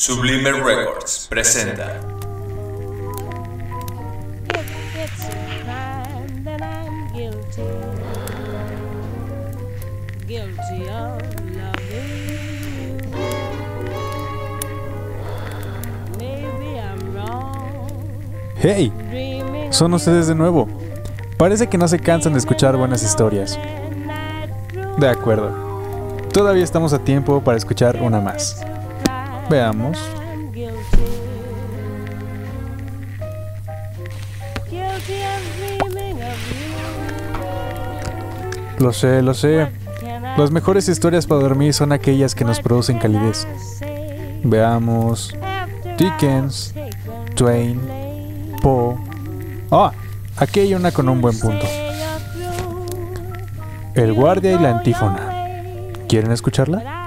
Sublime Records presenta. ¡Hey! Son ustedes de nuevo. Parece que no se cansan de escuchar buenas historias. De acuerdo. Todavía estamos a tiempo para escuchar una más. Veamos. Lo sé, lo sé. Las mejores historias para dormir son aquellas que nos producen calidez. Veamos. Dickens, Twain? Poe. Ah, aquí hay una con un buen punto. El guardia y la antífona. ¿Quieren escucharla?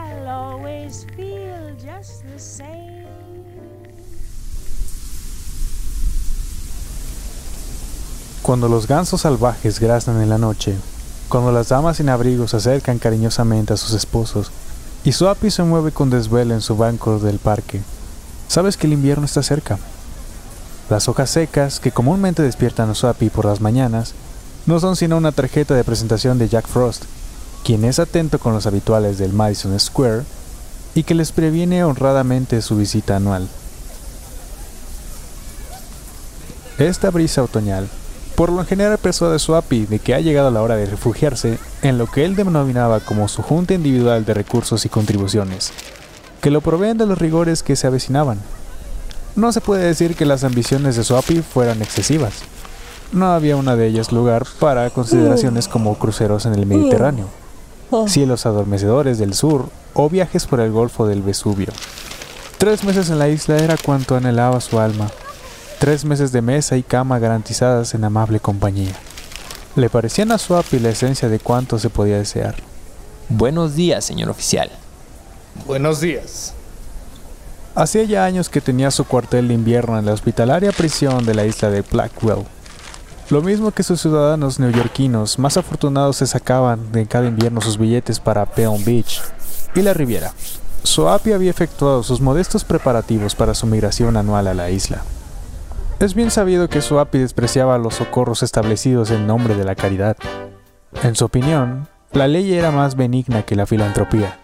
Cuando los gansos salvajes graznan en la noche, cuando las damas sin abrigo se acercan cariñosamente a sus esposos y Suapi se mueve con desvelo en su banco del parque, sabes que el invierno está cerca. Las hojas secas que comúnmente despiertan a Suapi por las mañanas no son sino una tarjeta de presentación de Jack Frost, quien es atento con los habituales del Madison Square y que les previene honradamente su visita anual. Esta brisa otoñal por lo general persuade a Swapi de que ha llegado la hora de refugiarse en lo que él denominaba como su junta individual de recursos y contribuciones, que lo proveen de los rigores que se avecinaban. No se puede decir que las ambiciones de Swapi fueran excesivas. No había una de ellas lugar para consideraciones como cruceros en el Mediterráneo, cielos adormecedores del sur o viajes por el Golfo del Vesubio. Tres meses en la isla era cuanto anhelaba su alma, tres meses de mesa y cama garantizadas en amable compañía. Le parecían a Swapi la esencia de cuanto se podía desear. Buenos días, señor oficial. Buenos días. Hacía ya años que tenía su cuartel de invierno en la hospitalaria prisión de la isla de Blackwell. Lo mismo que sus ciudadanos neoyorquinos más afortunados se sacaban de cada invierno sus billetes para Palm Beach y la Riviera. Soapi había efectuado sus modestos preparativos para su migración anual a la isla. Es bien sabido que Soapi despreciaba los socorros establecidos en nombre de la caridad. En su opinión, la ley era más benigna que la filantropía,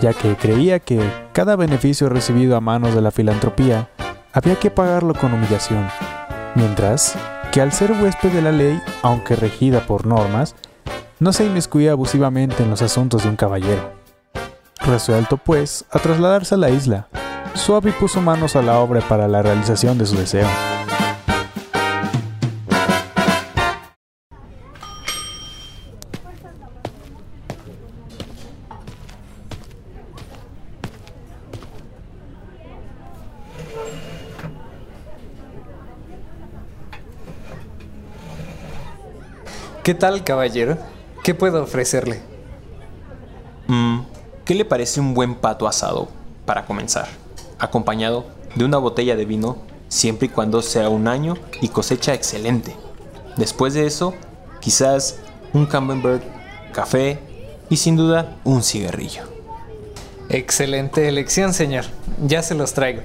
ya que creía que cada beneficio recibido a manos de la filantropía había que pagarlo con humillación, mientras que al ser huésped de la ley, aunque regida por normas, no se inmiscuía abusivamente en los asuntos de un caballero. Resuelto, pues, a trasladarse a la isla, Suavi puso manos a la obra para la realización de su deseo. ¿Qué tal, caballero? ¿Qué puedo ofrecerle? Mm, ¿Qué le parece un buen pato asado para comenzar? Acompañado de una botella de vino, siempre y cuando sea un año y cosecha excelente. Después de eso, quizás un camembert, café y sin duda un cigarrillo. Excelente elección, señor. Ya se los traigo.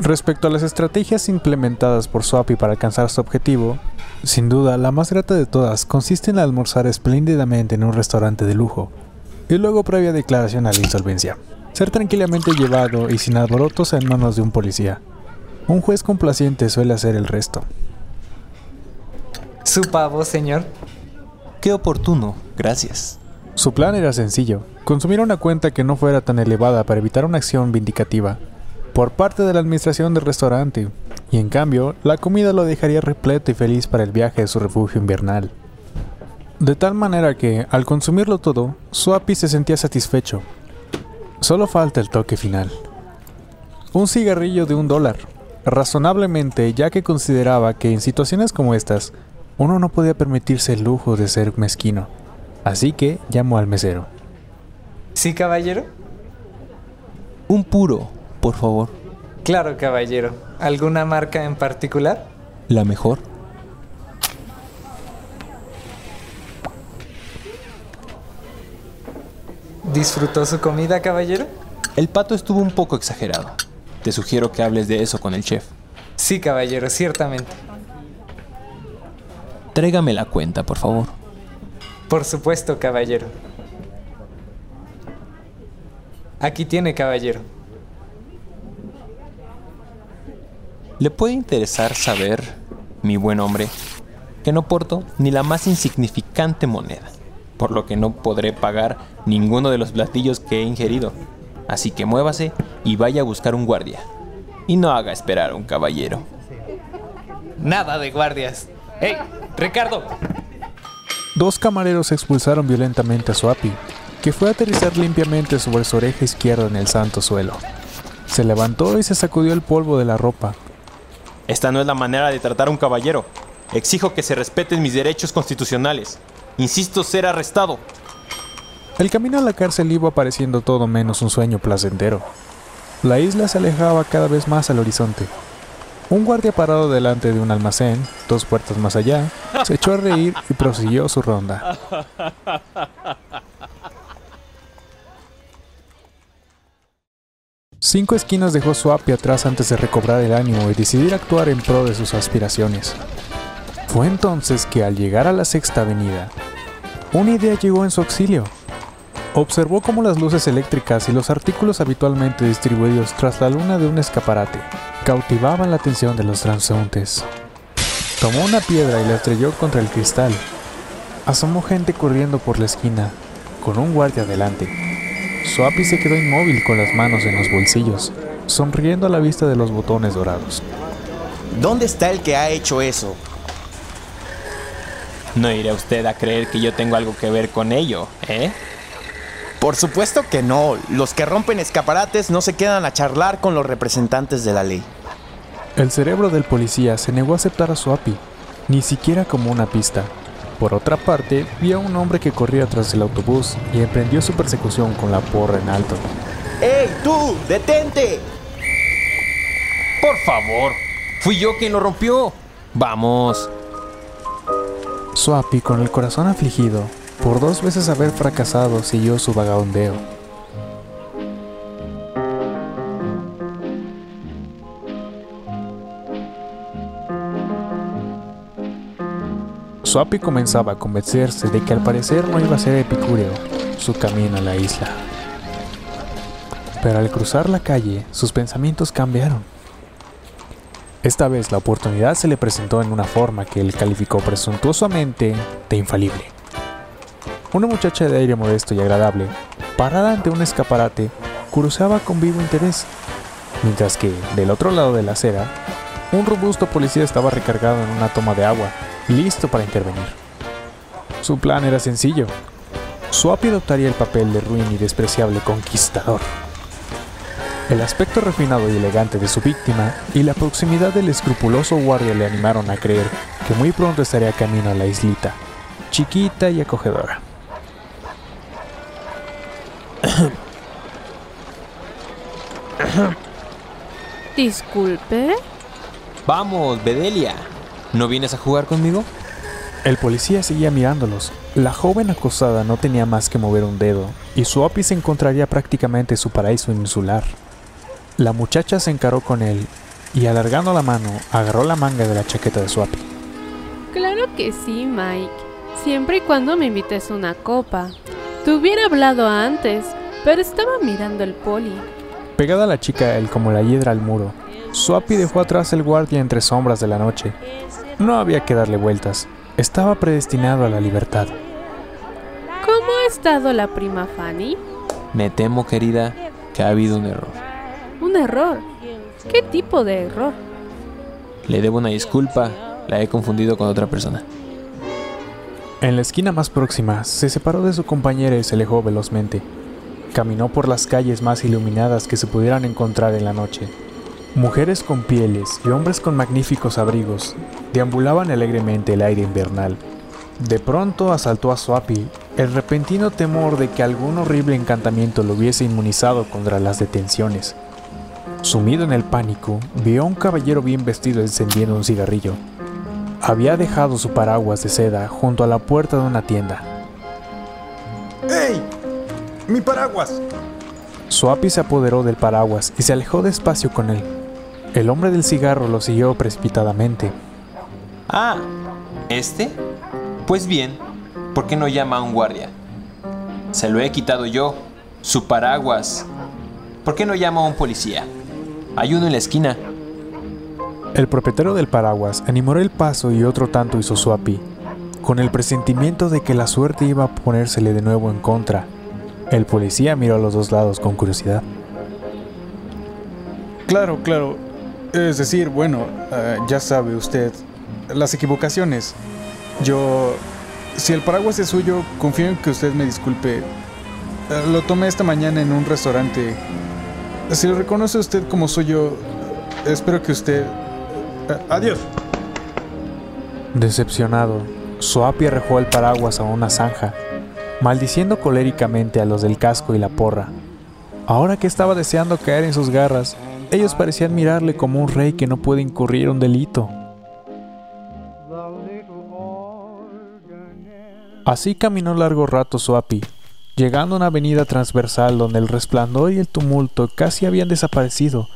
Respecto a las estrategias implementadas por Swapi para alcanzar su objetivo, sin duda la más grata de todas consiste en almorzar espléndidamente en un restaurante de lujo, y luego previa declaración a la insolvencia, ser tranquilamente llevado y sin alborotos en manos de un policía. Un juez complaciente suele hacer el resto. Su pavo, señor. Qué oportuno, gracias. Su plan era sencillo, consumir una cuenta que no fuera tan elevada para evitar una acción vindicativa por parte de la administración del restaurante, y en cambio, la comida lo dejaría repleto y feliz para el viaje a su refugio invernal. De tal manera que, al consumirlo todo, Swapi se sentía satisfecho. Solo falta el toque final. Un cigarrillo de un dólar, razonablemente ya que consideraba que en situaciones como estas, uno no podía permitirse el lujo de ser mezquino. Así que llamó al mesero. ¿Sí, caballero? Un puro, por favor. Claro, caballero. ¿Alguna marca en particular? La mejor. ¿Disfrutó su comida, caballero? El pato estuvo un poco exagerado. te sugiero que hables de eso con el chef. Sí, caballero, ciertamente. Trégame la cuenta, por favor. Por supuesto, caballero. Aquí tiene, caballero. ¿Le puede interesar saber, mi buen hombre, que no porto ni la más insignificante moneda, por lo que no podré pagar ninguno de los platillos que he ingerido? Así que muévase y vaya a buscar un guardia. Y no haga esperar a un caballero. Nada de guardias. ¡Hey, Ricardo! Dos camareros expulsaron violentamente a Suapi, que fue a aterrizar limpiamente sobre su oreja izquierda en el santo suelo. Se levantó y se sacudió el polvo de la ropa. Esta no es la manera de tratar a un caballero. Exijo que se respeten mis derechos constitucionales. Insisto ser arrestado. El camino a la cárcel iba pareciendo todo menos un sueño placentero. La isla se alejaba cada vez más al horizonte. Un guardia parado delante de un almacén, dos puertas más allá, se echó a reír y prosiguió su ronda. Cinco esquinas dejó Suapi atrás antes de recobrar el ánimo y decidir actuar en pro de sus aspiraciones. Fue entonces que al llegar a la sexta avenida, una idea llegó en su auxilio. Observó cómo las luces eléctricas y los artículos habitualmente distribuidos tras la luna de un escaparate cautivaban la atención de los transeúntes. Tomó una piedra y la estrelló contra el cristal. Asomó gente corriendo por la esquina, con un guardia delante. Swapi se quedó inmóvil con las manos en los bolsillos, sonriendo a la vista de los botones dorados. ¿Dónde está el que ha hecho eso? No irá usted a creer que yo tengo algo que ver con ello, ¿eh? Por supuesto que no. Los que rompen escaparates no se quedan a charlar con los representantes de la ley. El cerebro del policía se negó a aceptar a Swapi, ni siquiera como una pista. Por otra parte, vio a un hombre que corría tras el autobús y emprendió su persecución con la porra en alto. ¡Ey, tú! ¡Detente! Por favor, fui yo quien lo rompió. Vamos. Swapi, con el corazón afligido, por dos veces haber fracasado, siguió su vagabundeo. Swapi comenzaba a convencerse de que al parecer no iba a ser epicúreo su camino a la isla. Pero al cruzar la calle, sus pensamientos cambiaron. Esta vez la oportunidad se le presentó en una forma que él calificó presuntuosamente de infalible. Una muchacha de aire modesto y agradable, parada ante un escaparate, cruceaba con vivo interés, mientras que, del otro lado de la acera, un robusto policía estaba recargado en una toma de agua, listo para intervenir. Su plan era sencillo. Swapi adoptaría el papel de ruin y despreciable conquistador. El aspecto refinado y elegante de su víctima y la proximidad del escrupuloso guardia le animaron a creer que muy pronto estaría camino a la islita, chiquita y acogedora. Disculpe. Vamos, Bedelia. ¿No vienes a jugar conmigo? El policía seguía mirándolos. La joven acosada no tenía más que mover un dedo, y Swapi se encontraría prácticamente su paraíso insular. La muchacha se encaró con él, y alargando la mano, agarró la manga de la chaqueta de Swapi. Claro que sí, Mike. Siempre y cuando me invites una copa. Te hubiera hablado antes, pero estaba mirando el poli. Pegada a la chica, él como la hiedra al muro, Swapi dejó atrás el guardia entre sombras de la noche. No había que darle vueltas. Estaba predestinado a la libertad. ¿Cómo ha estado la prima Fanny? Me temo, querida, que ha habido un error. Un error. ¿Qué tipo de error? Le debo una disculpa, la he confundido con otra persona. En la esquina más próxima, se separó de su compañera y se alejó velozmente. Caminó por las calles más iluminadas que se pudieran encontrar en la noche. Mujeres con pieles y hombres con magníficos abrigos deambulaban alegremente el aire invernal. De pronto asaltó a Swapi el repentino temor de que algún horrible encantamiento lo hubiese inmunizado contra las detenciones. Sumido en el pánico, vio a un caballero bien vestido encendiendo un cigarrillo. Había dejado su paraguas de seda junto a la puerta de una tienda. ¡Ey! ¡Mi paraguas! Suapi se apoderó del paraguas y se alejó despacio con él. El hombre del cigarro lo siguió precipitadamente. Ah, ¿este? Pues bien, ¿por qué no llama a un guardia? Se lo he quitado yo, su paraguas. ¿Por qué no llama a un policía? Hay uno en la esquina. El propietario del paraguas animó el paso y otro tanto hizo Suapi, con el presentimiento de que la suerte iba a ponérsele de nuevo en contra. El policía miró a los dos lados con curiosidad. Claro, claro. Es decir, bueno, eh, ya sabe usted, las equivocaciones. Yo, si el paraguas es suyo, confío en que usted me disculpe. Eh, lo tomé esta mañana en un restaurante. Si lo reconoce usted como suyo, espero que usted... eh, adiós. Decepcionado, Suapi arrojó el paraguas a una zanja, maldiciendo coléricamente a los del casco y la porra. Ahora que estaba deseando caer en sus garras, ellos parecían mirarle como un rey que no puede incurrir un delito. Así caminó largo rato Suapi, llegando a una avenida transversal donde el resplandor y el tumulto casi habían desaparecido,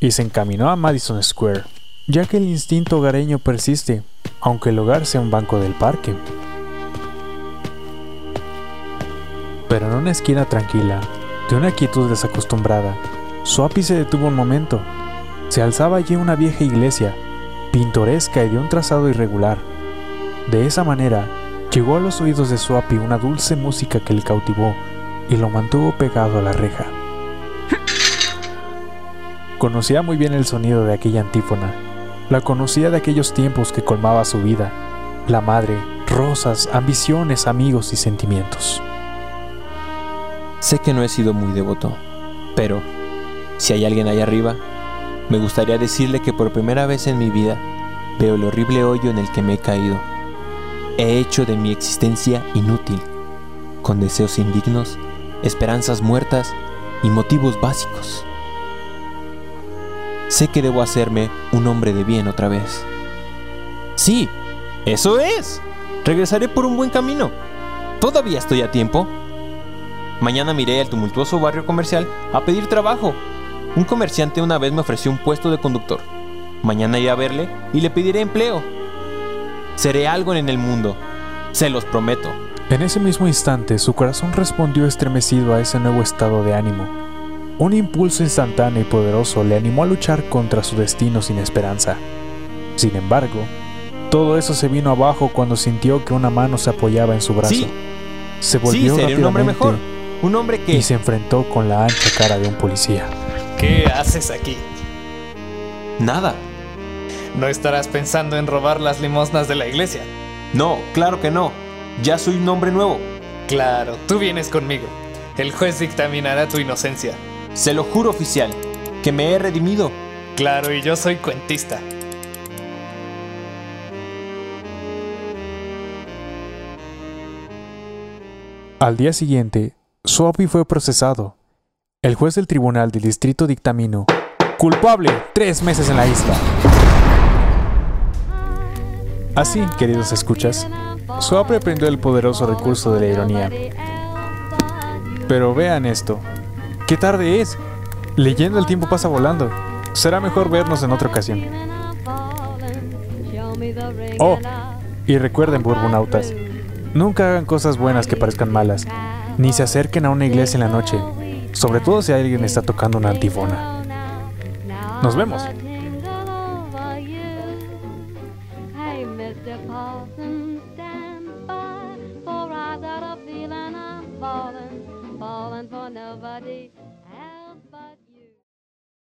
y se encaminó a Madison Square, ya que el instinto hogareño persiste, aunque el hogar sea un banco del parque. Pero en una esquina tranquila, de una quietud desacostumbrada, Suapi se detuvo un momento. Se alzaba allí una vieja iglesia, pintoresca y de un trazado irregular. De esa manera, llegó a los oídos de Suapi una dulce música que le cautivó y lo mantuvo pegado a la reja. Conocía muy bien el sonido de aquella antífona. La conocía de aquellos tiempos que colmaba su vida. La madre, rosas, ambiciones, amigos y sentimientos. Sé que no he sido muy devoto, pero si hay alguien allá arriba, me gustaría decirle que por primera vez en mi vida veo el horrible hoyo en el que me he caído. He hecho de mi existencia inútil, con deseos indignos, esperanzas muertas y motivos básicos. Sé que debo hacerme un hombre de bien otra vez. Sí, eso es. Regresaré por un buen camino. Todavía estoy a tiempo. Mañana miré al tumultuoso barrio comercial a pedir trabajo. Un comerciante una vez me ofreció un puesto de conductor. Mañana iré a verle y le pediré empleo. Seré algo en el mundo. Se los prometo. En ese mismo instante, su corazón respondió estremecido a ese nuevo estado de ánimo. Un impulso instantáneo y poderoso le animó a luchar contra su destino sin esperanza. Sin embargo, todo eso se vino abajo cuando sintió que una mano se apoyaba en su brazo. Sí. Se Sí, volvió seré un hombre mejor. Un hombre que... y se enfrentó con la ancha cara de un policía. ¿Qué haces aquí? Nada. ¿No estarás pensando en robar las limosnas de la iglesia? No, claro que no. Ya soy un hombre nuevo. Claro, tú vienes conmigo. El juez dictaminará tu inocencia. Se lo juro, oficial, que me he redimido. Claro, y yo soy cuentista. Al día siguiente, Suapi fue procesado. El juez del tribunal del distrito dictaminó culpable tres meses en la isla. Así, queridos escuchas, Suapi aprendió el poderoso recurso de la ironía. Pero vean esto. ¿Qué tarde es? Leyendo el tiempo pasa volando. Será mejor vernos en otra ocasión. Oh, y recuerden, burbonautas, nunca hagan cosas buenas que parezcan malas, ni se acerquen a una iglesia en la noche, sobre todo si alguien está tocando una antifona. Nos vemos.